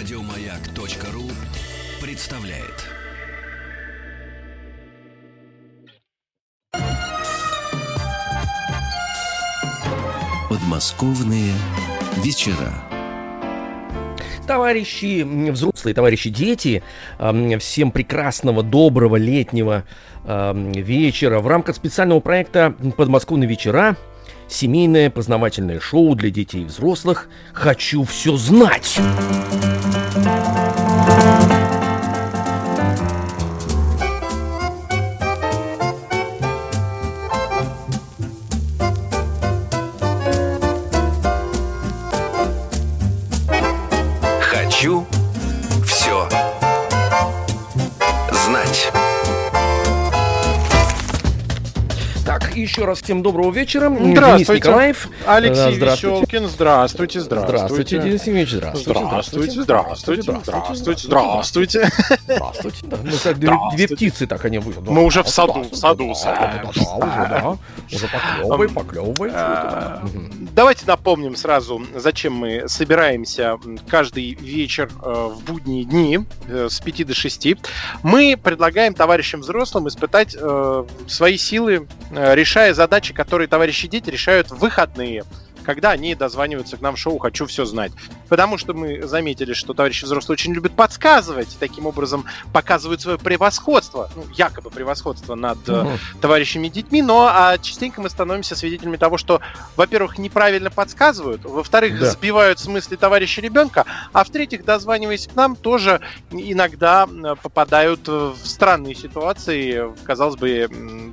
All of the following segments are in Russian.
Радиомаяк.ру представляет. Подмосковные вечера. Товарищи взрослые, товарищи дети, всем прекрасного, доброго летнего вечера. В рамках специального проекта «Подмосковные вечера» семейное познавательное шоу для детей и взрослых «Хочу все знать». Еще раз всем доброго вечера. Денис Здравствуйте. Николаев. Алексей Э, здравствуйте. Веселкин, здравствуйте, здравствуйте. Здравствуйте, Денис Евгеньевич, здравствуйте. Здравствуйте, здравствуйте, здравствуйте, здравствуйте. Здравствуйте. Да, ну, так, две, Здравствуйте. две птицы так они вы. да, Мы уже в да, саду, в саду да, садим. да, да, уже, да. Уже поклевывай, поклевывай. А, Мгм. Давайте напомним сразу, зачем мы собираемся каждый вечер э, в будние дни э, с 5 до 6. Мы предлагаем товарищам взрослым испытать э, свои силы, э, решая задачи, которые товарищи дети решают в выходные когда они дозваниваются к нам в шоу «Хочу все знать». Потому что мы заметили, что товарищи взрослые очень любят подсказывать, и таким образом показывают свое превосходство, ну, якобы превосходство над э, товарищами детьми, но а частенько мы становимся свидетелями того, что, во-первых, неправильно подсказывают, во-вторых, Да. сбивают с мысли товарища ребенка, а в-третьих, дозваниваясь к нам, тоже иногда попадают в странные ситуации, казалось бы,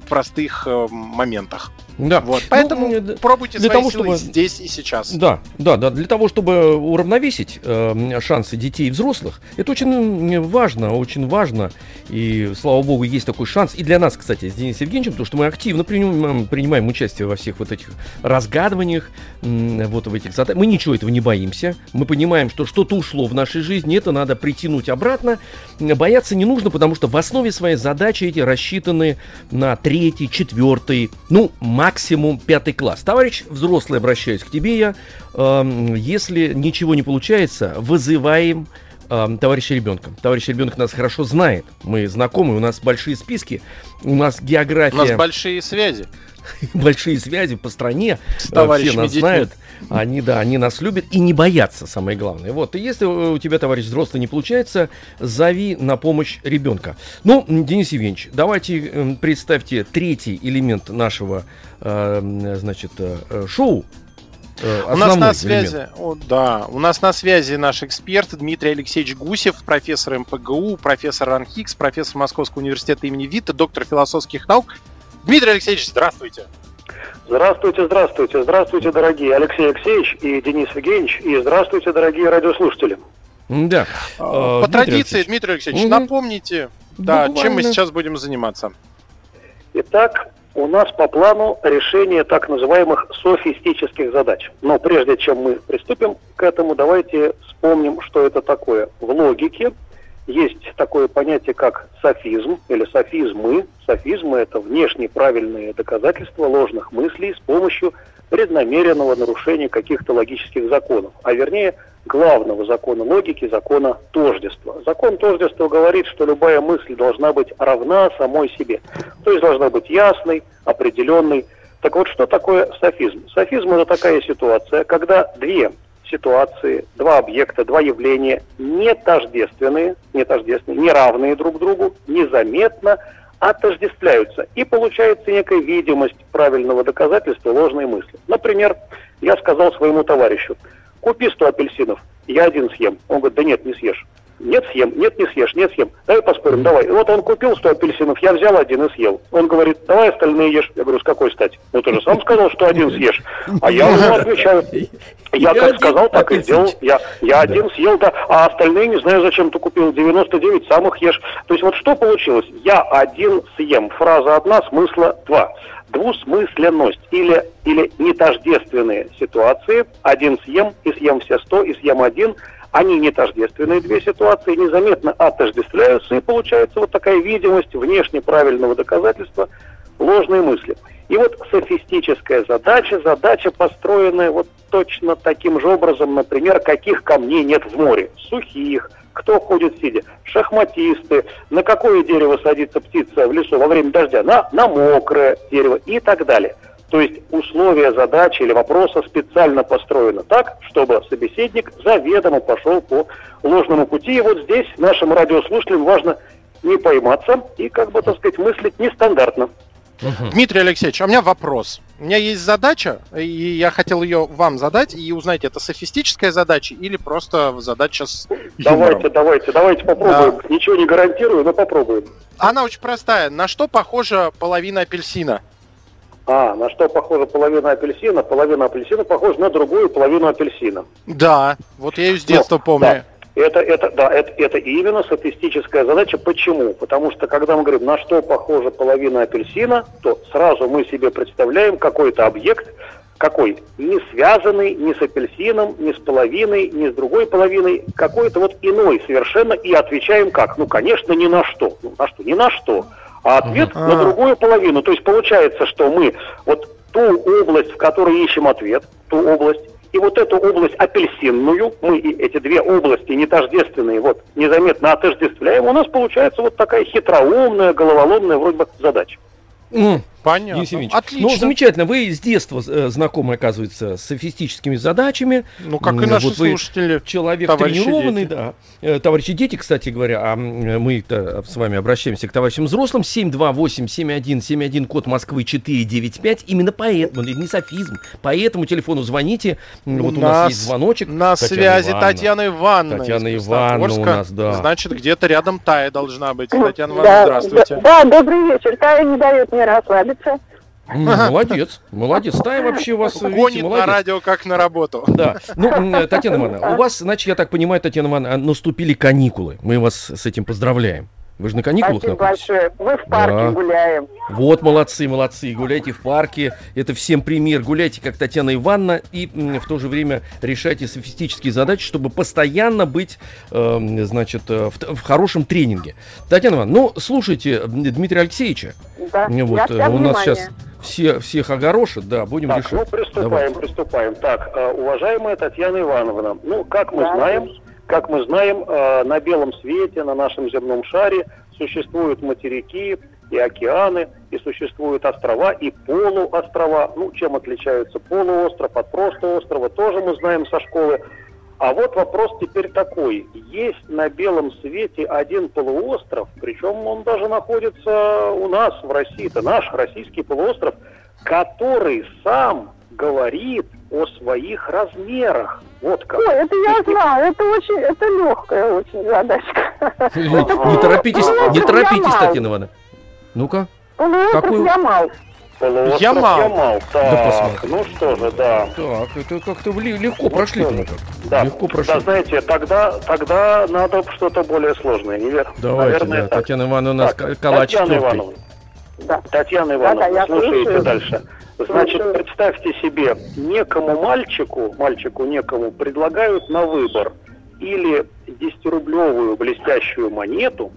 простых э, моментах. Да. Вот. Ну, Поэтому д- пробуйте для свои того, силы чтобы- здесь и сейчас. Да, да, да. Для того, чтобы уравновесить э, шансы детей и взрослых, это очень важно, очень важно. И, слава богу, есть такой шанс. И для нас, кстати, с Денисом Евгеньевичем, потому что мы активно принимаем, принимаем участие во всех вот этих разгадываниях, вот в этих задачах. Мы ничего этого не боимся. Мы понимаем, что что-то ушло в нашей жизни, это надо притянуть обратно. Бояться не нужно, потому что в основе своей задачи эти рассчитаны на третий, четвертый, ну, максимум пятый класс. Товарищ взрослый, обращаюсь к тебе я. Эм, Если ничего не получается, вызываем эм, товарища ребенка. Товарищ ребенок нас хорошо знает. Мы знакомы, у нас большие списки, у нас У география, нас большие связи большие связи по стране. с Э, Все нас детьми. знают, они, да, они нас любят и не боятся, самое главное. Вот, и если у тебя, товарищ взрослый, не получается, зови на помощь ребенка. Ну, Денис Евгеньевич, давайте м, представьте третий элемент нашего, значит, э, э, шоу. Э, У нас на элемент. связи, о, да, у нас на связи наш эксперт Дмитрий Алексеевич Гусев, профессор МПГУ, профессор РАНХИКС, профессор Московского университета имени Вита, доктор философских наук. Дмитрий Алексеевич, здравствуйте. Здравствуйте, здравствуйте, здравствуйте, дорогие Алексей Алексеевич и Денис Евгеньевич, и здравствуйте, дорогие радиослушатели. Да. По Э, Дмитрий традиции, Алексеевич. Дмитрий Алексеевич, Мгм. напомните, да, чем мы Буквально. сейчас будем заниматься. Итак, у нас по плану решение так называемых софистических задач. Но прежде чем мы приступим к этому, давайте вспомним, что это такое. В логике есть такое понятие, как софизм или софизмы. Софизмы – это внешне правильные доказательства ложных мыслей с помощью преднамеренного нарушения каких-то логических законов, а вернее главного закона логики, закона тождества. Закон тождества говорит, что любая мысль должна быть равна самой себе, то есть должна быть ясной, определенной. Так вот, что такое софизм? Софизм – это такая ситуация, когда две ситуации, два объекта, два явления не тождественные, не тождественные, не равные друг другу, незаметно отождествляются. И получается некая видимость правильного доказательства ложной мысли. Например, я сказал своему товарищу, купи 100 апельсинов, я один съем. Он говорит, да нет, не съешь. Нет, съем, нет, не съешь, нет, съем. Давай поспорим, давай. И вот он купил 100 апельсинов, я взял один и съел. Он говорит, давай остальные ешь. Я говорю, с какой стати? Ну ты же сам сказал, что один съешь. А я ему отвечаю, я как сказал, так и сделал. Я, я один съел, да, а остальные, не знаю, зачем ты купил, 99 самых ешь. То есть вот что получилось? Я один съем. Фраза одна, смысла два. Двусмысленность или, или нетождественные ситуации. Один съем и съем все 100 и съем один. Они не тождественные две ситуации, незаметно отождествляются, и получается вот такая видимость внешне правильного доказательства ложные мысли. И вот софистическая задача, задача, построенная вот точно таким же образом, например, каких камней нет в море. Сухих, кто ходит сидя? Шахматисты. На какое дерево садится птица в лесу во время дождя? На, на мокрое дерево и так далее. То есть условия задачи или вопроса специально построены так, чтобы собеседник заведомо пошел по ложному пути. И вот здесь нашим радиослушателям важно не пойматься и, как бы, так сказать, мыслить нестандартно. Угу. Дмитрий Алексеевич, а у меня вопрос. У меня есть задача, и я хотел ее вам задать, и узнать, это софистическая задача или просто задача с Давайте, давайте, давайте попробуем. Да. Ничего не гарантирую, но попробуем. Она очень простая. На что похожа половина апельсина? А, на что похожа половина апельсина? Половина апельсина похожа на другую половину апельсина. Да, вот я ее с детства но, помню. Да. Это, это, да, это, это именно статистическая задача. Почему? Потому что когда мы говорим, на что похожа половина апельсина, то сразу мы себе представляем какой-то объект, какой? Не связанный ни с апельсином, ни с половиной, ни с другой половиной, какой-то вот иной совершенно, и отвечаем как? Ну, конечно, ни на что. Ну, на что? Ни на что. А ответ на другую половину. То есть получается, что мы вот ту область, в которой ищем ответ, ту область, и вот эту область апельсинную, мы и эти две области не тождественные, вот незаметно отождествляем, у нас получается вот такая хитроумная, головоломная вроде бы задача. Mm. Понятно. Евгений Отлично. Ну, замечательно. Вы с детства э, знакомы, оказывается, с софистическими задачами. Ну, как и наши вот слушатели. Человек тренированный, дети. да. Э, товарищи дети, кстати говоря, а мы с вами обращаемся к товарищам взрослым. 728-7171, код Москвы 495. Именно поэтому, не софизм, по этому телефону звоните. Вот у нас есть звоночек. На Татьяна связи Ивановна. Татьяна Ивановна. Татьяна Ивановна у нас, да. Значит, где-то рядом Тая должна быть. Татьяна Ивановна, да, здравствуйте. Да, да, добрый вечер. Тая не дает мне расслабиться нравится. Молодец, молодец. Стая вообще у вас, Гонит на радио, как на работу. Да. Ну, Татьяна Ивановна, у вас, значит, я так понимаю, Татьяна Ивановна, наступили каникулы. Мы вас с этим поздравляем. Вы же на каникулах Спасибо находитесь. большое. Мы в парке да. гуляем. Вот молодцы, молодцы. Гуляйте в парке. Это всем пример. Гуляйте, как Татьяна Ивановна, и в то же время решайте софистические задачи, чтобы постоянно быть, э, значит, в, в хорошем тренинге. Татьяна Ивановна, ну, слушайте Дмитрия Алексеевича. Да, вот, я у нас сейчас все, всех огорошат, да, будем так, решать. Ну, приступаем, Давайте. приступаем. Так, э, уважаемая Татьяна Ивановна, ну, как мы да. знаем, как мы знаем, э, на белом свете, на нашем земном шаре существуют материки и океаны, и существуют острова и полуострова. Ну, чем отличаются полуостров от просто острова, тоже мы знаем со школы. А вот вопрос теперь такой. Есть на белом свете один полуостров, причем он даже находится у нас в России, это наш российский полуостров, который сам говорит о своих размерах. Вот как. Ой, это я знаю, это очень, это легкая очень задачка. Не торопитесь, не торопитесь, Татьяна Ивановна. Ну-ка. Какую? Ямал. Полуостров Ямал. Ямал. Так, да ну что же, да. Так, это как-то легко ну, прошли ну, Да, легко прошли. Да, знаете, тогда, тогда надо что-то более сложное, не верно? Давайте, Наверное, да. Так. Татьяна Ивановна у нас так, калач Татьяна Ивановна. Да. Татьяна Ивановна, да, да, слушайте слушаю. дальше. Значит, представьте себе, некому мальчику, мальчику некому предлагают на выбор или 10-рублевую блестящую монету,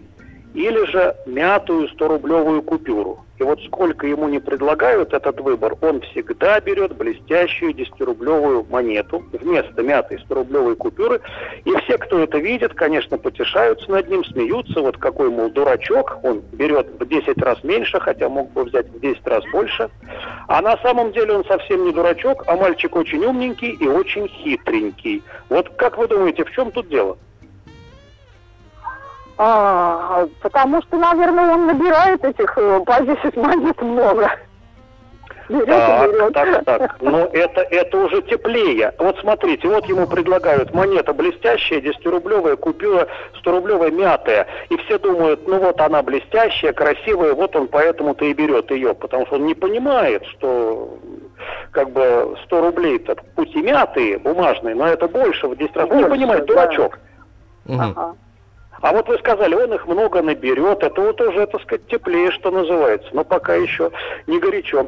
или же мятую 100-рублевую купюру. И вот сколько ему не предлагают этот выбор, он всегда берет блестящую 10-рублевую монету вместо мятой 100-рублевой купюры. И все, кто это видит, конечно, потешаются над ним, смеются. Вот какой, мол, дурачок, он берет в 10 раз меньше, хотя мог бы взять в 10 раз больше. А на самом деле он совсем не дурачок, а мальчик очень умненький и очень хитренький. Вот как вы думаете, в чем тут дело? А, потому что, наверное, он набирает этих э, по 10 монет много. Берет так, берет. так, так. Но это, это уже теплее. Вот смотрите, вот ему предлагают монета блестящая, 10-рублевая купюра, 100-рублевая мятая. И все думают, ну вот она блестящая, красивая, вот он поэтому-то и берет ее. Потому что он не понимает, что как бы 100 рублей-то пусть и мятые, бумажные, но это больше в 10 раз. Больше, не понимает, да. дурачок. Ага. А вот вы сказали, он их много наберет, это вот уже, так сказать, теплее, что называется, но пока еще не горячо.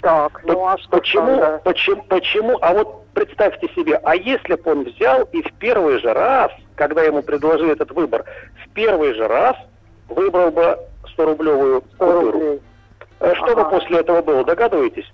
Так, ну а что почему, там, почему, почему, а вот представьте себе, а если бы он взял и в первый же раз, когда ему предложили этот выбор, в первый же раз выбрал бы 100-рублевую 100 купюру. рублей. Э, Что бы Ага. после этого было, догадываетесь?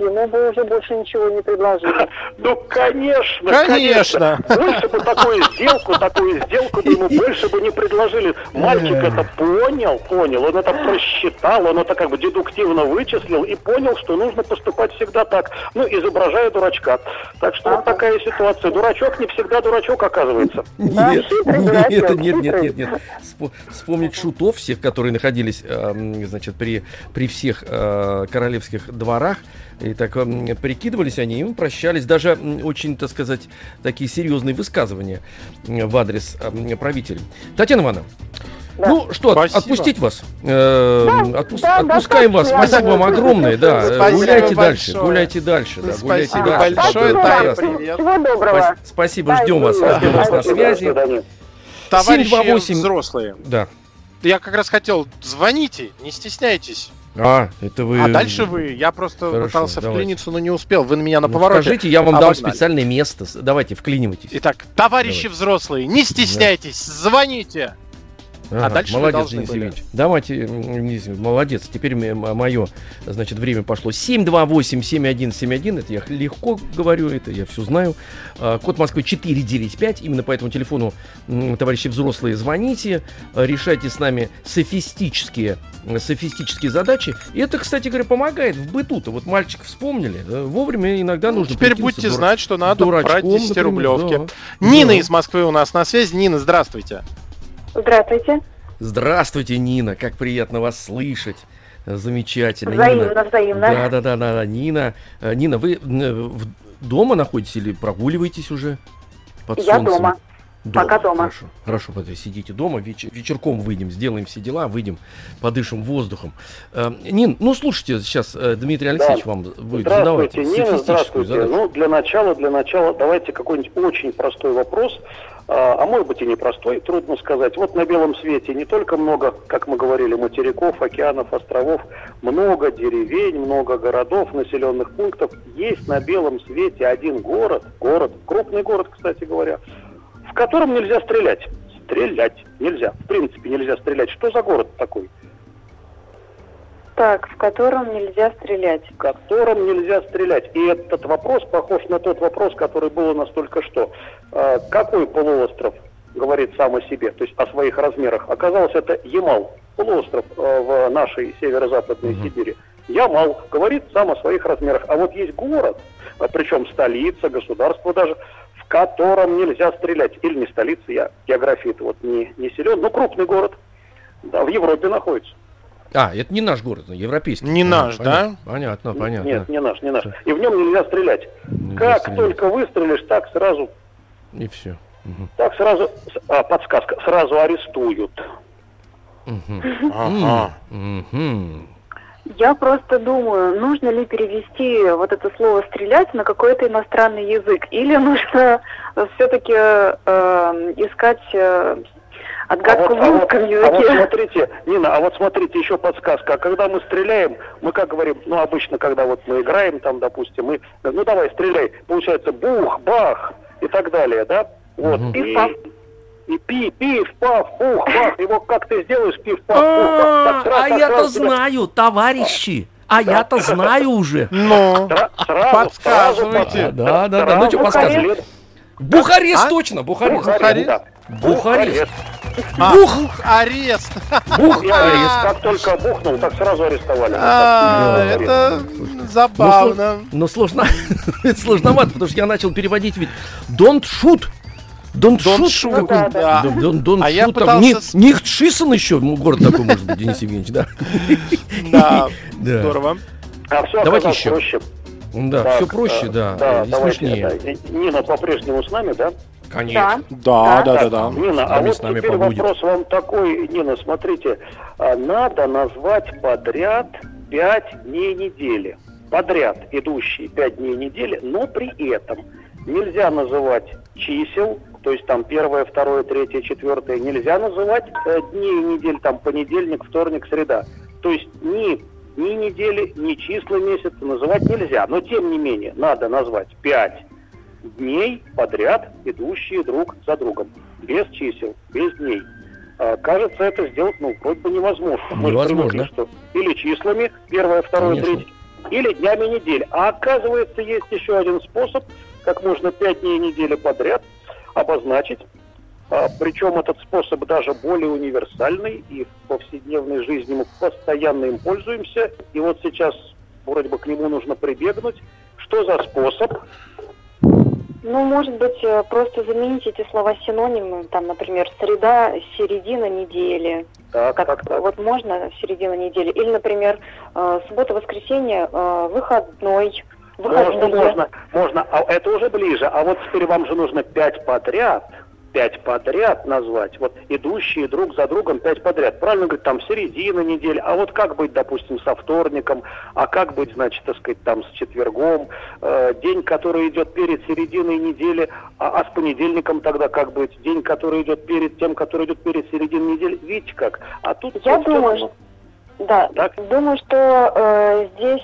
Ему бы уже больше ничего не предложили. Ну, конечно, Конечно. Больше бы такую сделку, такую сделку бы ему больше бы не предложили. Мальчик это понял, понял, он это просчитал, он это как бы дедуктивно вычислил и понял, что нужно поступать всегда так, ну, изображая дурачка. Так что вот такая ситуация. Дурачок не всегда дурачок оказывается. Нет, нет, нет, нет, нет, нет. Спо- Вспомнить шутов всех, которые находились, эм, значит, при, при всех э, королевских дворах, и так прикидывались они, им прощались. Даже очень, так сказать, такие серьезные высказывания в адрес правителей. Татьяна Ивановна, Да. ну что, Спасибо. отпустить вас? Э, Да, отпус- да, отпускаем вас. достаточно, Спасибо я вам огромное. Да, Э, Спасибо гуляйте дальше, большое. гуляйте дальше. Да, гуляйте Спасибо дальше. большое, прекрасно. привет. Всего доброго. Спас- Спасибо, Да, ждем вас, спасибо. ждем вас на связи. Товарищи 728. взрослые, Да. я как раз хотел, звоните, не стесняйтесь. А, это вы... А дальше вы. Я просто Хорошо, пытался давайте. вклиниться, но не успел. Вы на меня на Ну, повороте. Скажите, я вам дам обогнали. специальное место. Давайте, вклинивайтесь. Итак, товарищи взрослые, не стесняйтесь, звоните. Ага, дальше вы молодец, Денис были. Евгеньевич. Давайте, Денис молодец. Теперь мое, значит, время пошло. 728-7171. Это я легко говорю, это я все знаю. А, Код Москвы 495. Именно по этому телефону, товарищи взрослые, звоните. а, Решайте с нами софистические, софистические задачи. И это, кстати говоря, помогает в быту-то. Вот мальчик вспомнили. да, Вовремя иногда нужно Теперь будете дура- знать, что надо дурачком, брать 10 например, рублевки. да. Нина Да. из Москвы у нас на связи. Нина, здравствуйте. Здравствуйте. Здравствуйте, Нина, как приятно вас слышать. Замечательно. Взаимно, Нина. взаимно. Да, да, да, да, да, Нина. Э, Нина, вы э, дома находитесь или прогуливаетесь уже? Под Я солнцем? дома. Пока дома. Хорошо, хорошо, вот сидите дома, веч- вечерком выйдем, сделаем все дела, выйдем, подышим воздухом. Э, Нин, ну слушайте, сейчас э, Дмитрий Алексеевич вам будет задавать Здравствуйте, Нина, софистическую здравствуйте. задачу. Ну, для начала, для начала давайте какой-нибудь очень простой вопрос, а, а может быть и непростой, трудно сказать. Вот на белом свете не только много, как мы говорили, материков, океанов, островов, много деревень, много городов, населенных пунктов. Есть на белом свете один город, город, крупный город, кстати говоря, в котором нельзя стрелять. Стрелять нельзя. В принципе, нельзя стрелять. Что за город такой? Так, в котором нельзя стрелять. в котором нельзя стрелять. И этот вопрос похож на тот вопрос, который был у нас только что. А, какой полуостров говорит сам о себе, то есть о своих размерах? Оказалось, это Ямал, полуостров э, в нашей северо-западной Мгм. Сибири. Ямал говорит сам о своих размерах. А вот есть город, а причем столица, государство даже, в котором нельзя стрелять. Или не столица, я географии-то вот не, не силен, но крупный город. Да, в Европе находится. А, это не наш город, но европейский. Не А, наш, понятно, Понятно, понятно. Нет, не наш, не наш. И в нем нельзя стрелять. Нельзя Как стрелять. только выстрелишь, так сразу, И все. так сразу, а, подсказка, сразу арестуют. Ага. Я просто думаю, нужно ли перевести вот это слово «стрелять» на какой-то иностранный язык, или нужно все-таки искать э, отгадку а в вот, а вот- русском а вот языке. смотрите, Нина, а вот смотрите, еще подсказка. А когда мы стреляем, мы как говорим, ну, обычно, когда вот мы играем там, допустим, мы, ну, давай, стреляй. Получается, бух, бах и так далее, да? Вот. И, и пи, пиф, паф, бух, бах. Его как ты сделаешь, пиф, паф, бах. А, а я-то знаю, товарищи. А я-то знаю уже. Ну, Подсказывайте. сразу, Да, да, да. Ну, что подсказывать? след- Бухарест А? точно, Бухарест. Бухарест, да. Бухарест. а, Бух. арест. И арест. А. Как только бухнул, так сразу арестовали. А, это Ну, забавно. Но сложно, это сложновато, потому что я начал переводить ведь don't shoot. Don't, Don't shoot. shoot, Ну да, да. Don't, don't, А я shoot, там, пытался Нихт Шисон еще, ну, город такой может быть, Денис Евгеньевич, да? Да, Да. здорово. А все Давайте еще. проще. Да, Так, все проще, э, да, да, и давайте, смешнее. да. Нина по-прежнему с нами, да? Конечно. Да, Да. да, да, да. Нина, С а вот с нами теперь побудет. вопрос вам такой, Нина, смотрите, а, надо назвать подряд пять дней недели. Подряд идущие пять дней недели, но при этом нельзя называть чисел, то есть там первое, второе, третье, четвертое, нельзя называть э, дней недель, там понедельник, вторник, среда. То есть ни дни недели, ни числа месяца называть нельзя, но тем не менее надо назвать пять дней подряд, идущие друг за другом, без чисел, без дней. А, кажется, это сделать, ну, вроде бы невозможно. Невозможно. что или числами, первое, второе, Конечно. третье, или днями недели. А оказывается, есть еще один способ, как можно пять дней недели подряд обозначить. А, причем этот способ даже более универсальный, и в повседневной жизни мы постоянно им пользуемся. И вот сейчас вроде бы к нему нужно прибегнуть. Что за способ? Ну, может быть, э, просто заменить эти слова синонимы, там, например, среда, середина недели. Так, Как, так, так. Вот можно середина недели. Или, например, э, суббота, воскресенье, э, выходной. Можно, Выходные. можно, можно. А это уже ближе. А вот теперь вам же нужно пять подряд, пять подряд назвать. Вот идущие друг за другом пять подряд. Правильно говорит, там середина недели. А вот как быть, допустим, со вторником? А как быть, значит, так сказать, там с четвергом? Э, день, который идет перед серединой недели. А, а с понедельником тогда как быть? День, который идет перед тем, который идет перед серединой недели. Видите как? А тут... Я думаю, равно. Да, Так? думаю, что э, здесь...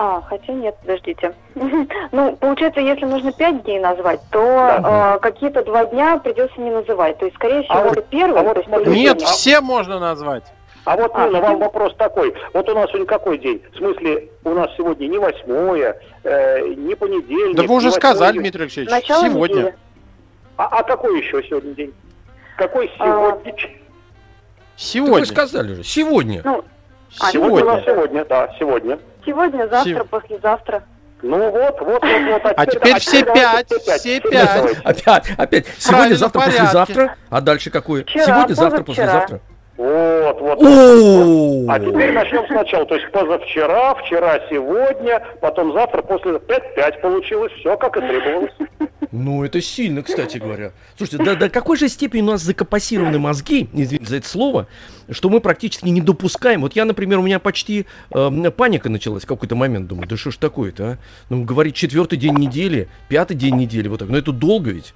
А, хотя нет, подождите. ну, получается, если нужно пять дней назвать, то Да. э, какие-то два дня придется не называть. То есть, скорее всего, А вот- первый, а вот смотрите, Нет, все можно назвать. А вот, А, Нина, вам вопрос такой. Вот у нас сегодня какой день? В смысле, у нас сегодня не восьмое, э, не понедельник. Да вы уже сказали. Дмитрий Алексеевич, Начало сегодня. недели. А, а какой еще сегодня день? Какой А, сегодня? Так вы Сегодня. сказали же, сегодня. Ну, а, Сегодня у нас Сегодня. сегодня, да, сегодня. Сегодня, завтра, Сев- послезавтра. Ну вот, вот, вот, вот. А теперь все пять, все пять. Опять, опять. Сегодня, завтра, послезавтра. А дальше какое? Сегодня, завтра, послезавтра. Вот, вот. О! А теперь начнем сначала. То есть позавчера, вчера, сегодня, потом завтра, после 5-5 получилось. Все, как и требовалось. Ну, это сильно, кстати говоря. Слушайте, до, до какой же степени у нас закапассированы мозги, извините за это слово, что мы практически не допускаем. Вот я, например, у меня почти э, паника началась в какой-то момент. Думаю, да что ж такое-то, а? Ну, говорить четвертый день недели, пятый день недели, вот так. Ну, это долго ведь.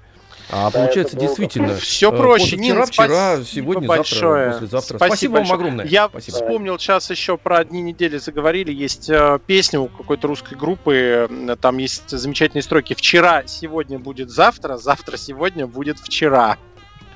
А получается, это долго. действительно. Все э, проще. Нина, вчера, спасибо сегодня, большое. завтра, послезавтра. Спасибо, Спасибо, вам огромное. Я Спасибо. вспомнил сейчас еще про одни недели заговорили. Есть э, песня у какой-то русской группы. э, Там есть замечательные строки. Вчера, сегодня будет завтра, завтра, сегодня будет вчера.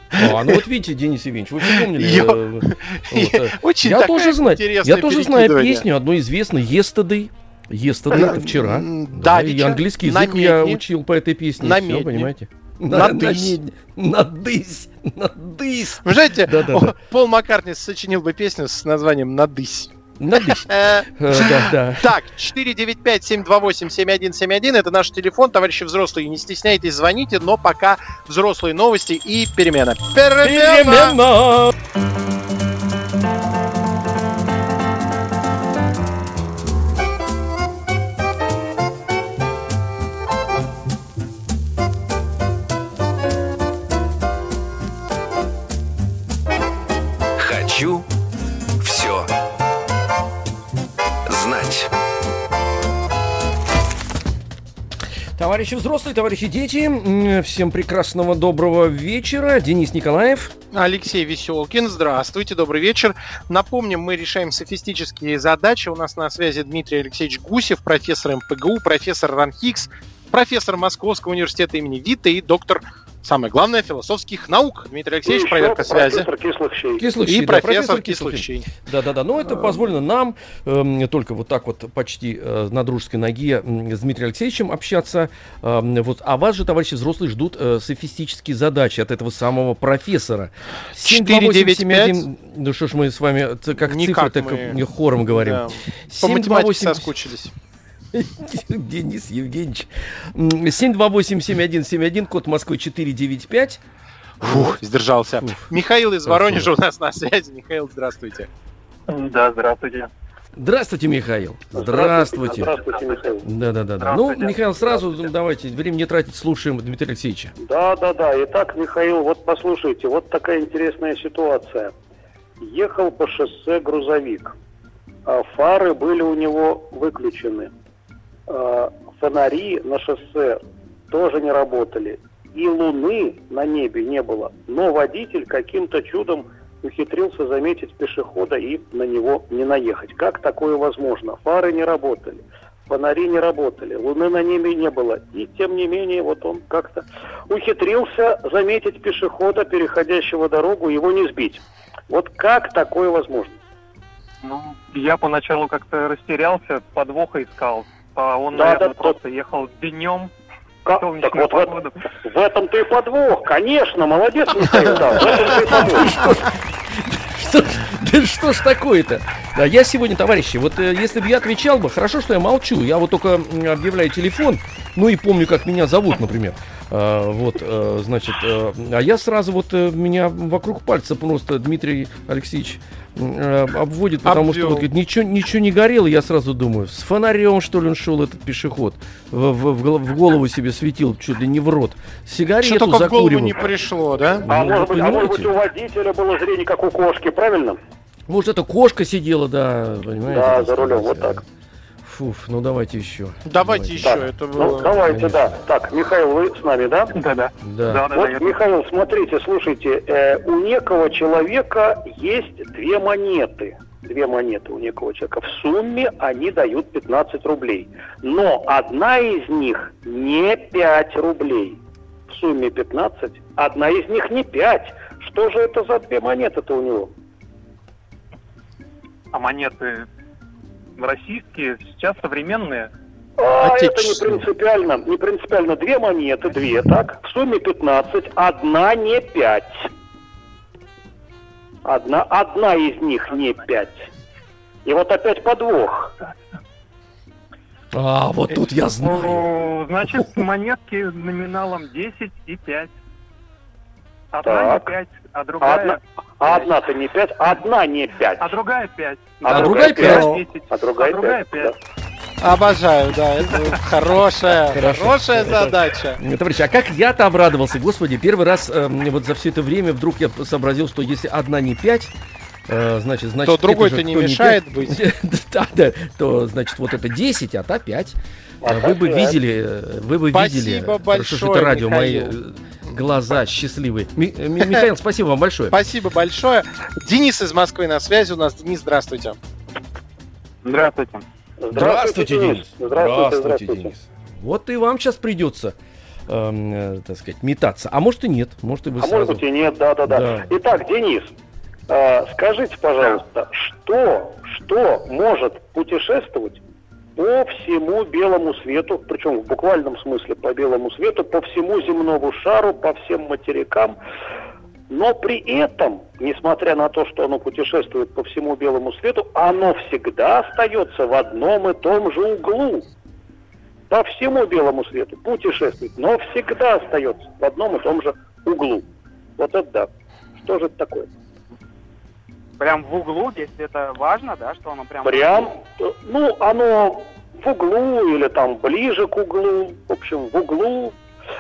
А, ну вот видите, Денис Евгеньевич, вы вспомнили. Очень Я тоже знаю, я тоже знаю песню, одну известную, Yesterday. Yesterday, это вчера. Да, и английский язык я учил по этой песне. Медне. понимаете? Надысь. Надысь. Надысь. Вы знаете, Да-да-да. о, Пол Маккартни сочинил бы песню с названием «Надысь». Надысь. Э, Э, Да, да. Так, 495-728-7171, это наш телефон, товарищи взрослые, не стесняйтесь, звоните, но пока взрослые новости и перемена. Перемена! Перемена. Товарищи взрослые, товарищи дети, всем прекрасного доброго вечера. Денис Николаев. Алексей Веселкин, здравствуйте, добрый вечер. Напомним, мы решаем софистические задачи. У нас на связи Дмитрий Алексеевич Гусев, профессор МПГУ, профессор РАНХИКС, профессор Московского университета имени Вита и доктор, самое главное, философских наук. Дмитрий Алексеевич, И проверка связи. профессор кислых щей. Кислых И щей, да, профессор кислых кислых щей. щей. Да, да, да. Но это позволено нам эм, только вот так вот почти э, на дружеской ноге с Дмитрием Алексеевичем общаться. Эм, вот. А вас же, товарищи взрослые, ждут э, софистические задачи от этого самого профессора. 72871. Ну что ж мы с вами как Никак цифры, так мы- и хором говорим. Да. По математике 728 соскучились. Денис Евгеньевич. М, 728-7171, код Москвы 495. Фух, сдержался. Михаил из. Воронежа у нас на связи. Михаил, здравствуйте. Да, здравствуйте. Здравствуйте, Михаил. Здравствуйте. Здравствуйте, Михаил. Да, да, да, да. Ну. Михаил, сразу давайте, время не тратить, слушаем Дмитрия Алексеевича. Да, да, да. Итак, Михаил, вот послушайте, вот такая интересная ситуация. Ехал по шоссе грузовик. А Фары были у него выключены. А Фонари на шоссе тоже не работали. И луны на небе не было. Но водитель каким-то чудом ухитрился заметить пешехода и на него не наехать. Как такое возможно? Фары не работали. фонари не работали, луны на небе не было. И тем не менее, вот он как-то ухитрился заметить пешехода, переходящего дорогу, его не сбить. Вот как такое возможно? Ну, я поначалу как-то растерялся, подвоха искал. А он, Да, наверное, да, просто ехал днем. Как- так вот в, этом- в этом-то и подвох, конечно, молодец, Михаил, да, в этом-то и подвох. Что, да что ж такое-то? Да, я сегодня, товарищи, вот э, если бы я отвечал бы, хорошо, что я молчу. Я вот только объявляю телефон, ну и помню, как меня зовут, например. А, вот, э, значит, э, а я сразу вот э, меня вокруг пальца просто Дмитрий Алексеевич обводит, потому что Обвел. вот говорит, ничего, ничего не горело, я сразу думаю, с фонарем, что ли, он шел, этот пешеход, в, в- в гол- в голову себе светил, чуть ли не в рот, Что сигарету только в голову закуривал. не пришло, да? А, Ну, может быть, а может быть, у водителя было зрение, как у кошки, правильно? Может, это кошка сидела, да, понимаете? Да, за рулем, вот так. Фуф, ну давайте еще. Давайте еще, Так, это Ну, было... давайте, конечно. да. Так, Михаил, вы с нами, да? Да, да. Да. Да, да, Вот, я- Михаил, смотрите, слушайте, э, у некого человека есть две монеты. Две монеты у некого человека. В сумме они дают 15 рублей. Но одна из них не 5 рублей. В сумме 15. Одна из них не 5. Что же это за две монеты-то у него? А монеты российские сейчас современные. А, это не принципиально. Не принципиально. Две монеты, две, так? В сумме 15, одна не 5. Одна, одна из них не 5. И вот опять подвох. А, вот тут я знаю. Значит, монетки номиналом 10 и 5. Одна не Так. 5, а А другая... одна, а одна-то не 5, одна не 5. А другая 5. А другая пять. 10. А другая а другая 5. 5. Обожаю, да, это хорошая, Хорошо. хорошая задача. Э, Товарищи, а как я-то обрадовался, господи, первый раз э, вот за все это время вдруг я сообразил, что если одна не пять, э, значит, значит... То это другой-то не мешает пять. быть. Да, да, то, значит, вот это 10, а та 5. А Вы бы пять. видели, э, вы бы Спасибо видели, хорошо, что большое, это радио, мои Михаил. э, глаза счастливые. Ми- э, Ми- Михаил, спасибо вам большое. Спасибо большое. Денис из Москвы на связи у нас. Денис, здравствуйте. Здравствуйте. Здравствуйте, Денис. Здравствуйте, здравствуйте. Вот и вам сейчас придется, эм, э, так сказать, метаться. А может и нет, может и вы А сразу. может быть и нет, да-да-да. Да. Итак, Денис, э, скажите, пожалуйста, что, что может путешествовать по всему белому свету, причем в буквальном смысле по белому свету, по всему земному шару, по всем материкам, но при этом, несмотря на то, что оно путешествует по всему белому свету, оно всегда остается в одном и том же углу. По всему белому свету путешествует, но всегда остается в одном и том же углу. Вот это да. Что же это такое? Прям в углу, если это важно, да, что оно прям... Прям, ну, оно в углу или там ближе к углу, в общем, в углу.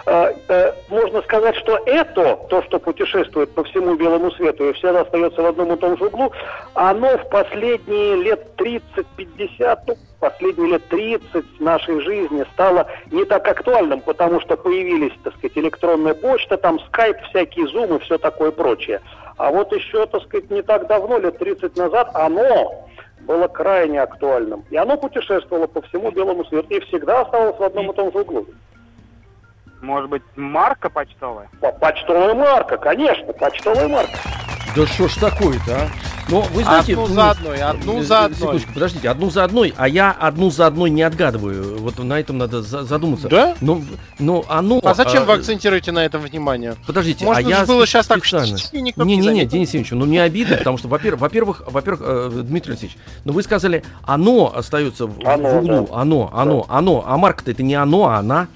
Э, э, можно сказать, что это, то, что путешествует по всему белому свету и всегда остается в одном и том же углу, оно в последние лет 30-50, ну, последние лет 30 нашей жизни стало не так актуальным, потому что появились, так сказать, электронная почта, там скайп, всякие зум и все такое прочее. А вот еще, так сказать, не так давно, лет 30 назад, оно было крайне актуальным. И оно путешествовало по всему белому свету и всегда оставалось в одном и том же углу. Может быть, марка почтовая? По- Почтовая марка, конечно, почтовая марка. Да что ж такое-то, а? Но вы знаете... Одну ну, за одной, одну э, за одной. Секундочку, подождите, одну за одной, а я одну за одной не отгадываю. Вот на этом надо за- задуматься. Да? Но, но оно... А зачем вы а, акцентируете на этом внимание? Подождите, Можно а я же было сейчас так специально. не Не-не-не, заметил. Денис Евгеньевич, ну мне обидно, потому что, во-первых, во-первых, во-первых, э, Дмитрий Алексеевич, ну вы сказали, оно остается в, в Оно, углу, да. оно, оно, оно, а марка-то это не оно, а она.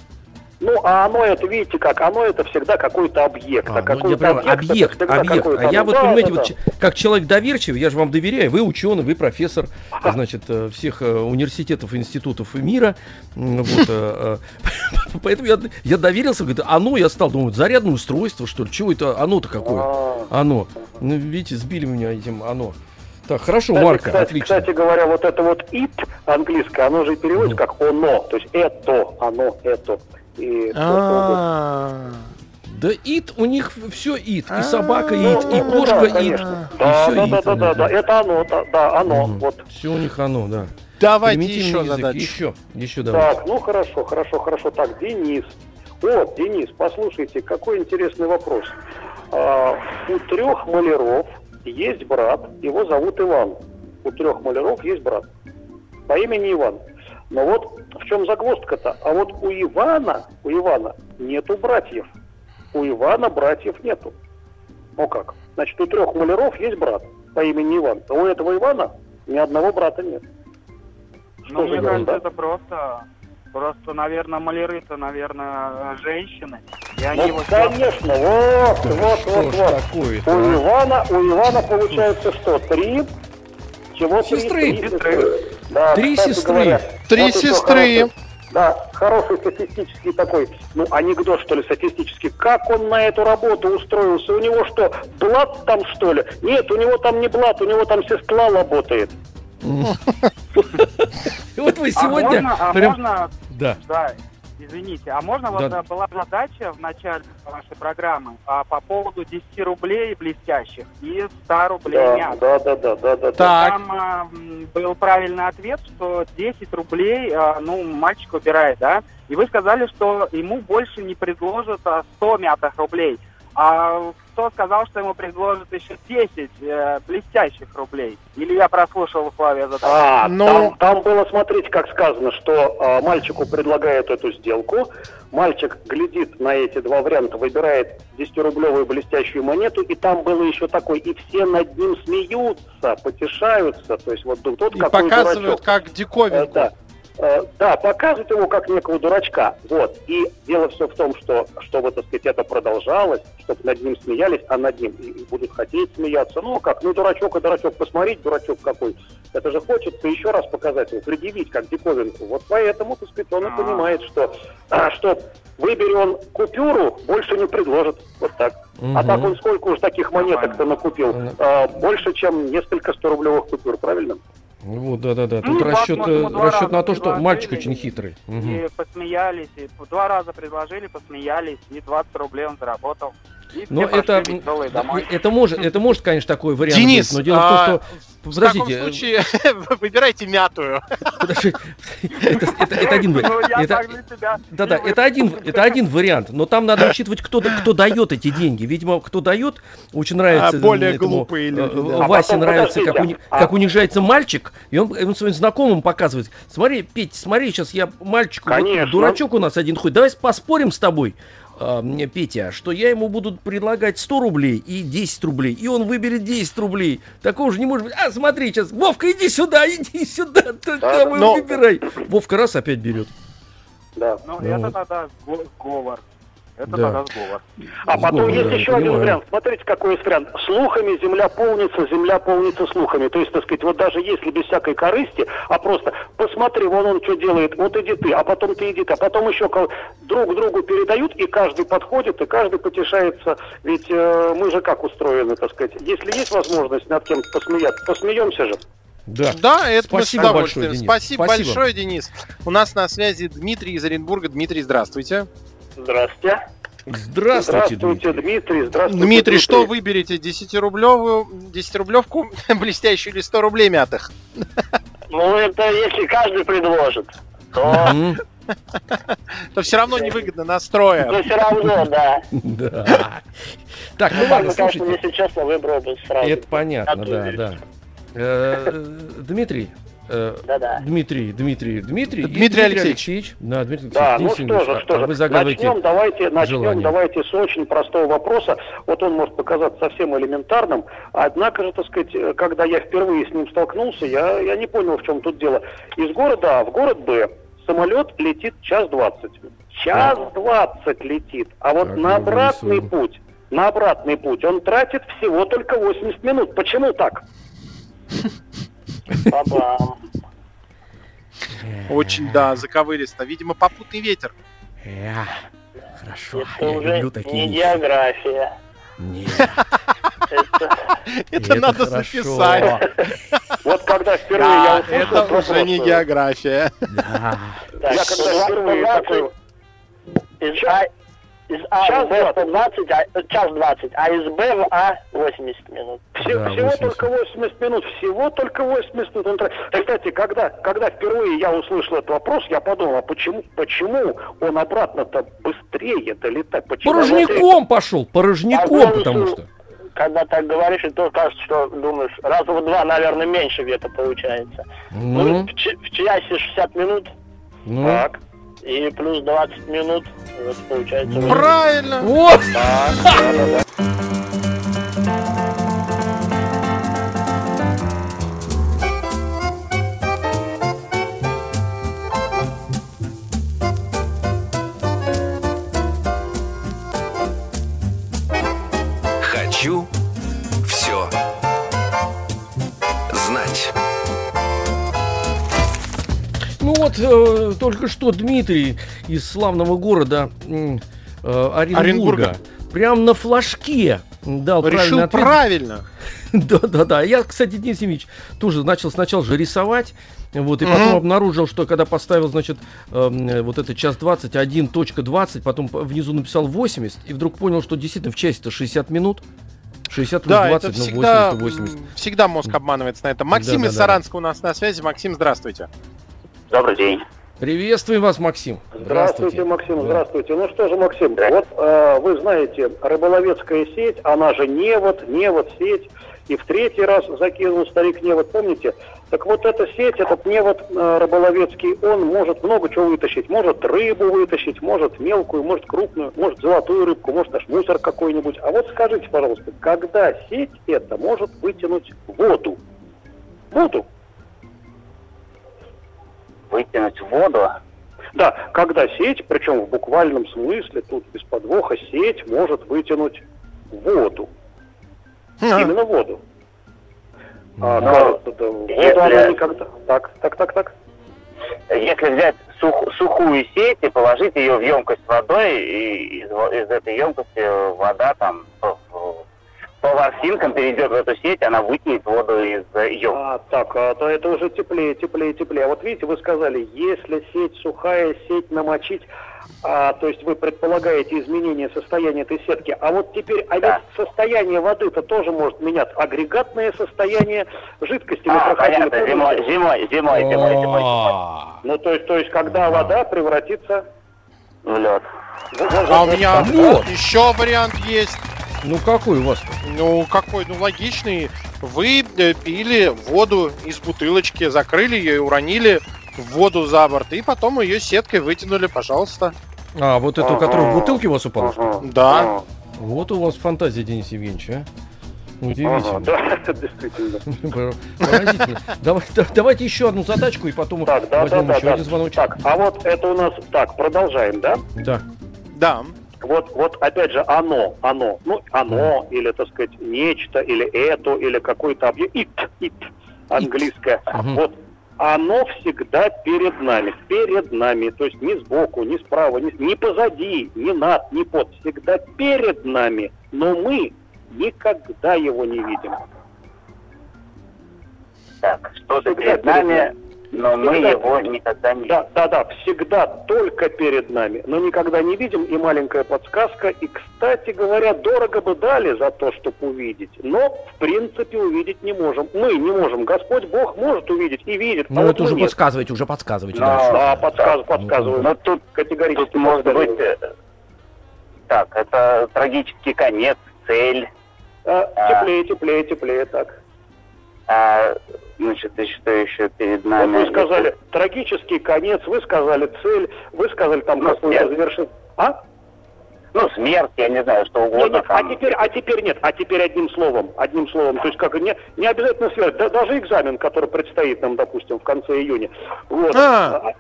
Ну, а оно это, видите, как оно это всегда какой-то объект. А, А, ну, я какой-то понимаю, объект, объект, объект. А я вот, Да, понимаете, да, вот да. как человек доверчивый, я же вам доверяю, вы ученый, вы профессор, значит, э, всех э, университетов, институтов мира, вот, э, поэтому я, я доверился, говорит, оно, я стал думать, зарядное устройство, что ли, чего это оно-то какое? А. Оно. Ну, видите, сбили меня этим оно. Так, хорошо, Кстати, Марка, кстати, отлично. кстати говоря, вот это вот it английское, оно же переводится Ну. как оно, то есть это, оно, это. И А, Да ит, у них все ит. И А, собака ну, ит, и ну, кошка да, ит. И да, ит да, да, да, да, это оно, да, да, оно, вот. Все у них оно, да. Давайте еще язык. задачу. Еще, еще давайте. Так, ну хорошо, хорошо, хорошо. Так, Денис. Вот, Денис, послушайте, какой интересный вопрос. А, у трех маляров есть брат, его зовут Иван. У трех маляров есть брат по имени Иван. Но вот в чем загвоздка-то? А вот у Ивана, у Ивана нету братьев. У Ивана братьев нету. Ну как? Значит, у трех маляров есть брат по имени Иван. А у этого Ивана ни одного брата нет. Что Ну, мне кажется, это просто... Просто, наверное, маляры-то, наверное, женщины. И они Ну, вот... конечно, вот, Да вот, что вот, вот. такое-то, У а? Ивана, у Ивана получается что? Три? Чего три? Сестры. Три сестры. Да, Три сестры. говоря, Три вот сестры. хороший- да, хороший статистический такой, ну, анекдот, что ли, статистический. Как он на эту работу устроился? У него что, блат там, что ли? Нет, у него там не блат, у него там сестра работает. Вот вы А сегодня можно, а прям... можно, Да. да, извините, а можно вот Да. э, была задача в начале вашей программы а, по поводу 10 рублей блестящих и 100 рублей Да, мят. да, да, да, да, да. Так. Там а, м, был правильный ответ, что 10 рублей, а, ну, мальчик убирает, да? И вы сказали, что ему больше не предложат а, 100 мятых рублей. А кто сказал, что ему предложат еще 10 э, блестящих рублей? Или я прослушал условия задачи? А, Ну- там, там было, смотрите, как сказано, что а, мальчику предлагают эту сделку, мальчик глядит на эти два варианта, выбирает 10-рублевую блестящую монету, и там было еще такой, и все над ним смеются, потешаются, то есть вот тот И какой показывают, дурачок. как Э, диковинку. Э, Да, показывают его как некого дурачка. Вот. И дело все в том, что чтобы, так сказать, это продолжалось, чтобы над ним смеялись, а над ним и- и будут хотеть смеяться. Ну, как, ну, дурачок и дурачок, посмотреть, дурачок какой. Это же хочется еще раз показать его, предъявить как диковинку. Вот поэтому, так сказать, он и А. понимает, что, а, что выбери он купюру, больше не предложит. Вот так. А Мгм. так он сколько уж таких монеток-то накупил? А, больше, чем несколько 100-рублевых купюр, правильно? Вот, да-да-да. Ну, Тут вот, расчет, э, расчет на то, что мальчик очень хитрый. И посмеялись, и два раза предложили, посмеялись, и 20 рублей он заработал. Но это, это может, это может, конечно, такой вариант Денис, быть, но дело а, в том, что... В таком Подождите, э, случае выбирайте мятую. это, это- это один Ну, вариант. тебя Да-да, это один, это один вариант, но там надо учитывать, кто, кто дает эти деньги. Видимо, кто дает, очень нравится. А, более этому, глупые э, люди, да. э, А Васе потом, нравится, как, уни- а- как унижается мальчик, и он, он своим знакомым показывает. Смотри, Петь, смотри, сейчас я мальчику, вот Конечно. дурачок у нас один ходит, давай поспорим с тобой. Мне, Петя, что я ему буду предлагать 100 рублей и 10 рублей, и он выберет 10 рублей. Такого же не может быть. А, смотри, сейчас, Вовка, иди сюда, иди сюда, Да, и но- выбирай. Вовка раз опять берет. Да. Ну, Ну это вот. тогда сговор. Это Да. тогда сговор. А потом Сговор, есть да, еще один понимаю. вариант. Смотрите, какой есть вариант. Слухами земля полнится, земля полнится слухами. То есть, так сказать, вот даже если без всякой корысти, а просто посмотри, вон он что делает, вот иди ты, а потом ты иди ты, а потом еще друг другу передают, и каждый подходит, и каждый потешается. Ведь э, мы же как устроены, так сказать. Если есть возможность над кем посмеяться, посмеемся же. Да. Да, это мы с Спасибо удовольствием. большое, Денис. Спасибо, Спасибо. большое, Денис. У нас на связи Дмитрий из Оренбурга. Дмитрий, здравствуйте. Здравствуйте. Здравствуйте, Дмитрий. Дмитрий. Здравствуйте, Дмитрий, что выберете? 10-рублевую, 10-рублевку блестящую или 100 рублей мятых? Ну, это если каждый предложит, то. То все равно невыгодно настроя. все равно, да. Да. Так, ну ладно, слушайте. если честно, выбрал бы сразу. Это понятно, да, да. Э, Дмитрий, э, Да-да. Дмитрий, Дмитрий, Дмитрий. Дмитрий Алексеевич. Да, Дмитрий Алексеевич. Да, ну что же, а что же. Начнем, давайте, начнем, желание. давайте с очень простого вопроса. Вот он может показаться совсем элементарным, однако же, так сказать, когда я впервые с ним столкнулся, я, я не понял, в чем тут дело. Из города А в город Б самолет летит час двадцать. Час двадцать летит, а вот Так, на обратный вырисую. путь, на обратный путь он тратит всего только 80 минут. Почему так? Ба-бам. Очень, да, заковыристо. Видимо, попутный ветер. Хорошо, я люблю такие вещи. география. Нет, Это надо записать. Вот когда впервые я услышал это уже не география. Да. Я когда впервые такой... из А Час в Б 120, а, час 20, а из Б в А 80 минут. Все- Да, всего 80. только 80 минут, всего только 80 минут. Он Кстати, когда, когда впервые я услышал этот вопрос, я подумал, а почему, почему он обратно-то быстрее-то летает? Почему Порожняком пошел, порожняком, А потому что. Когда так говоришь, и то кажется, что думаешь, раза в два, наверное, меньше где-то получается. Ну, Ну, в, ч- в часе 60 минут ну. Так. И плюс 20 минут, вот получается... Правильно. Вот! Хочу вот, э, только что Дмитрий из славного города э, Оренбурга, Оренбурга. прям на флажке дал правильный Решил ответ. правильно. Да-да-да. Я, кстати, Денис Евгеньевич, тоже начал сначала же рисовать. Вот, и потом обнаружил, что когда поставил, значит, эм, э, вот это час 20, 1.20, потом внизу написал 80, и вдруг понял, что действительно в часе-то 60 минут. 60 плюс Да, 20, это ну всегда, 80, 80. м, всегда мозг обманывается на этом. Максим из. Саранска у нас на связи. Максим, здравствуйте. Добрый день. Приветствуем вас, Максим. Здравствуйте, Максим, Да. здравствуйте. Ну что же, Максим, вот э, вы знаете, рыболовецкая сеть, она же невод, невод, сеть, и в третий раз закинул старик невод, помните? Так вот эта сеть, этот невод э, рыболовецкий, он может много чего вытащить. Может рыбу вытащить, может мелкую, может крупную, может золотую рыбку, может даже мусор какой-нибудь. А вот скажите, пожалуйста, когда сеть эта может вытянуть воду? Воду. Вытянуть воду. Да, когда сеть, причем в буквальном смысле, тут без подвоха, сеть может вытянуть воду. А, Именно воду. А, Ну, кажется, да, воду если- она никогда. Так, так, так, так. Если взять сух- сухую сеть и положить ее в емкость с водой, и из, из этой емкости вода там по, ворсинкам перейдет в эту сеть, она вытянет воду из емкости. А, так, а, то это уже теплее, теплее, теплее. А вот видите, вы сказали, если сеть сухая, сеть намочить, а, то есть вы предполагаете изменение состояния этой сетки. А вот теперь, а Да. ведь состояние воды-то тоже может меняться. Агрегатное состояние жидкости А, проходили. понятно, зимой, зимой, зимой, зимой, зимой, зимой. Ну, то есть, то есть, когда вода превратится В лед. а у меня Вот. еще вариант есть. Ну какой у вас-то? Ну, какой, ну, логичный. Вы э, пили воду из бутылочки, закрыли ее и уронили в воду за борт, и потом ее сеткой вытянули, пожалуйста. А, вот эту, которая в бутылке у вас упала? что ли? Ага. Да. Ага. Вот у вас фантазия, Денис Евгеньевич, а? Ага, Удивительно. да, действительно. Поразительно. Давай- да- Давайте еще одну задачку и потом Так, да, да, возьмем да, еще да. один звоночек. Так, а вот это у нас, так, продолжаем, да? Да. Да. Вот, вот опять же, оно, оно, ну, оно, или, так сказать, нечто, или это, или какой-то объект, it, it, английское. Мгм. Вот, оно всегда перед нами, перед нами, то есть ни сбоку, ни справа, ни, ни позади, ни над, ни под, всегда перед нами, но мы никогда его не видим. Так, что-то Всегда перед нами. Но мы Всегда. его никогда не Да, да, да, всегда только перед нами, но никогда не видим. И маленькая подсказка. И, кстати говоря, дорого бы дали за то, чтобы увидеть, но в принципе увидеть не можем. Мы не можем. Господь Бог может увидеть и видит. Ну а вот вот уже нет. подсказывайте, уже подсказывайте Но- дальше. Да, подсказ, подсказываю. Ну, тут, Категорически. тут может быть... э, Так, это трагический конец, цель. А, теплее, теплее, теплее, так. А, значит, и что еще перед Вот нами? вы сказали трагический конец, вы сказали цель, вы сказали там Ну, какое-то нет. завершение. А? Ну, смерть, я не знаю, что Нет, угодно. нет, а там. теперь, а теперь нет, а теперь одним словом, одним словом, то есть как не, не обязательно смерть, да- даже экзамен, который предстоит нам, допустим, в конце июня. Вот. А. А,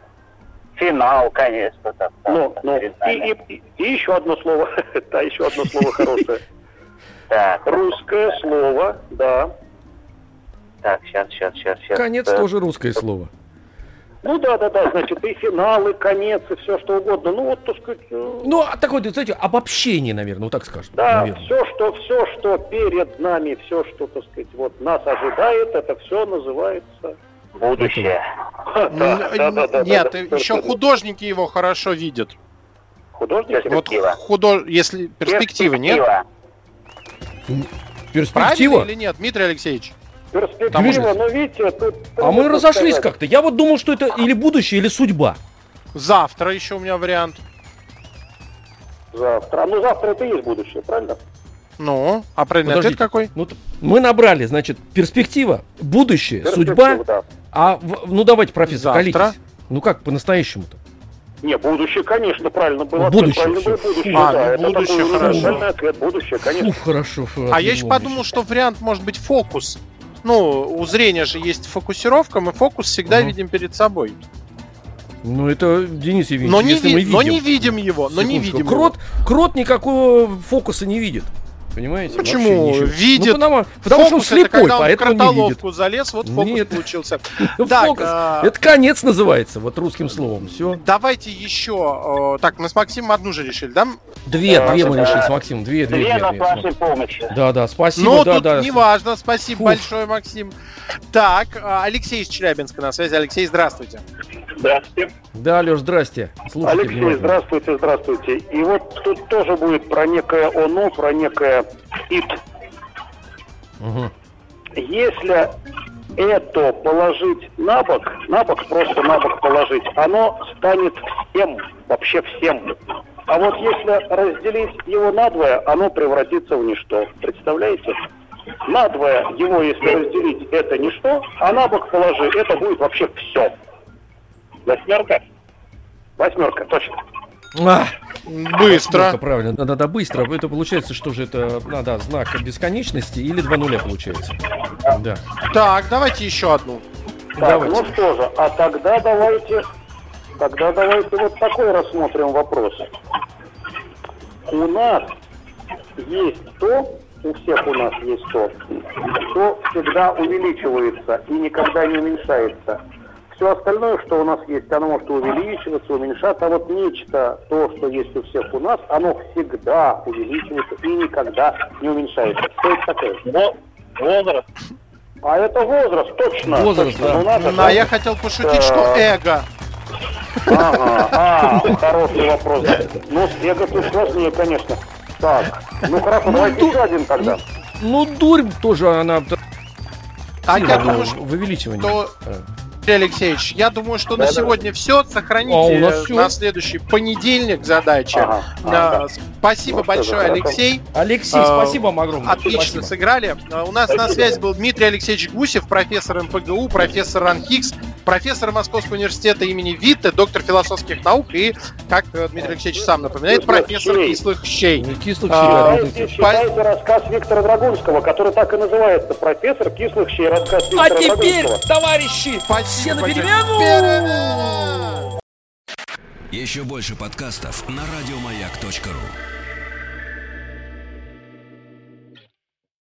Финал, конечно. Так, Ну, ну, и, и, и- еще одно слово, да, еще одно слово хорошее. Русское слово, да. Так, сейчас, сейчас, сейчас, сейчас. Конец тоже русское слово. Ну да, да, да, значит, и финал, и конец, и все что угодно. Ну вот, так сказать, э, Ну, а такое, знаете, обобщение, наверное, вот так скажем. Да, наверное. все, что, все, что перед нами, все, что, так сказать, вот нас ожидает, это все называется. Будущее. Да, да, да, да, Нет, да, еще художники его хорошо видят. Художники? Вот Перспектива. худо... если перспективы нет, Перспектива. правильно или нет, Дмитрий Алексеевич? Перспектива, но видите, тут... А мы разошлись сказать. как-то. Я вот думал, что это или будущее, или судьба. Завтра еще у меня вариант. Завтра. Ну, завтра это и есть будущее, правильно? Ну, а правильный Подождите. ответ какой? Ну, мы набрали, значит, перспектива, будущее, Перспектива, судьба. да. А, в- ну давайте, профессор, Завтра. колитесь. Ну как по-настоящему-то? Не, будущее, конечно, правильно было. Будущее, Правильно было будущее, А, да. ну, будущее, хорошо. ответ. Будущее, конечно. Ух, хорошо. А я еще подумал, что вариант может быть фокус. Ну, у зрения же есть фокусировка, мы фокус всегда Мгм. видим перед собой. Ну это Денис Евгеньевич, Но не, если ви- мы видим. но не видим его, но не Секундочку. видим Крот, его. крот никакого фокуса не видит. Понимаете? Почему? Ничего. Видит. Ну, потому потому что он Фокус это слепой, когда он поэтому не видит. залез, вот фокус Нет. получился. Ну, Так, фокус. а, Это конец называется, вот русским словом. Все. Давайте еще... э, Так, мы с Максимом одну же решили, да? Две, Да, две мы да. решили с Максимом. Две, две, Две две. вашей помощи. Да, да, спасибо, Ну, да, тут да. неважно, спасибо большое, Максим. Так, а, Алексей из Челябинска на связи. Алексей, здравствуйте. Здравствуйте. Да, Леш, здрасте. Слушайте Алексей, внимательно. здравствуйте, здравствуйте. И вот тут тоже будет про некое оно, про некое ит. Мгм. Если это положить на бок, на бок, просто на бок положить, оно станет всем, вообще всем. А вот если разделить его надвое, оно превратится в ничто. Представляете? Надвое его, если разделить, это ничто, а на бок положи, это будет вообще все. Восьмерка? Восьмерка, точно. А, Быстро. восьмерка, правильно. Да-да-да, быстро. Это получается, что же это, а, да, знак бесконечности или два нуля получается. Да. Так, давайте еще одну. Так, Давайте. ну что же, а тогда давайте, тогда давайте вот такой рассмотрим вопрос. У нас есть то, у всех у нас есть то, что всегда увеличивается и никогда не уменьшается. Все остальное, что у нас есть, оно может увеличиваться, уменьшаться, а вот нечто, то, что есть у всех у нас, оно всегда увеличивается и никогда не уменьшается. Что это такое? Возраст. А это возраст, точно. Возраст, точно. да. Ну, надо Ну, а же. я хотел пошутить, что эго. Ага, а, хороший вопрос. Ну, с эго тут сложнее, конечно. Так, ну хорошо, давайте тут- еще один тогда. Ну, дурь тоже она... А я думаю, что... в увеличивании. А. Алексеевич, я думаю, что на сегодня все. Сохраните А, у нас всё. на следующий понедельник задача. Ага, Да, ага. Спасибо Ну, большое. Алексей. Алексей, А, спасибо вам огромное. Отлично Спасибо. сыграли. А, У нас на связи был Дмитрий Алексеевич Гусев, профессор МПГУ, профессор РАНХИКС, профессор Московского университета имени Витте, доктор философских наук и, как э, Дмитрий Алексеевич сам напоминает, профессор щей. кислых щей. Ну, Кислых А, щей, Читайте, да, читайте рассказ Виктора Драгунского, который так и называется «Профессор кислых щей». Рассказ А Виктора теперь, Драгунского. товарищи, все Спасибо на большое. перемену! Перемену! Еще больше подкастов на радиомаяк.ру.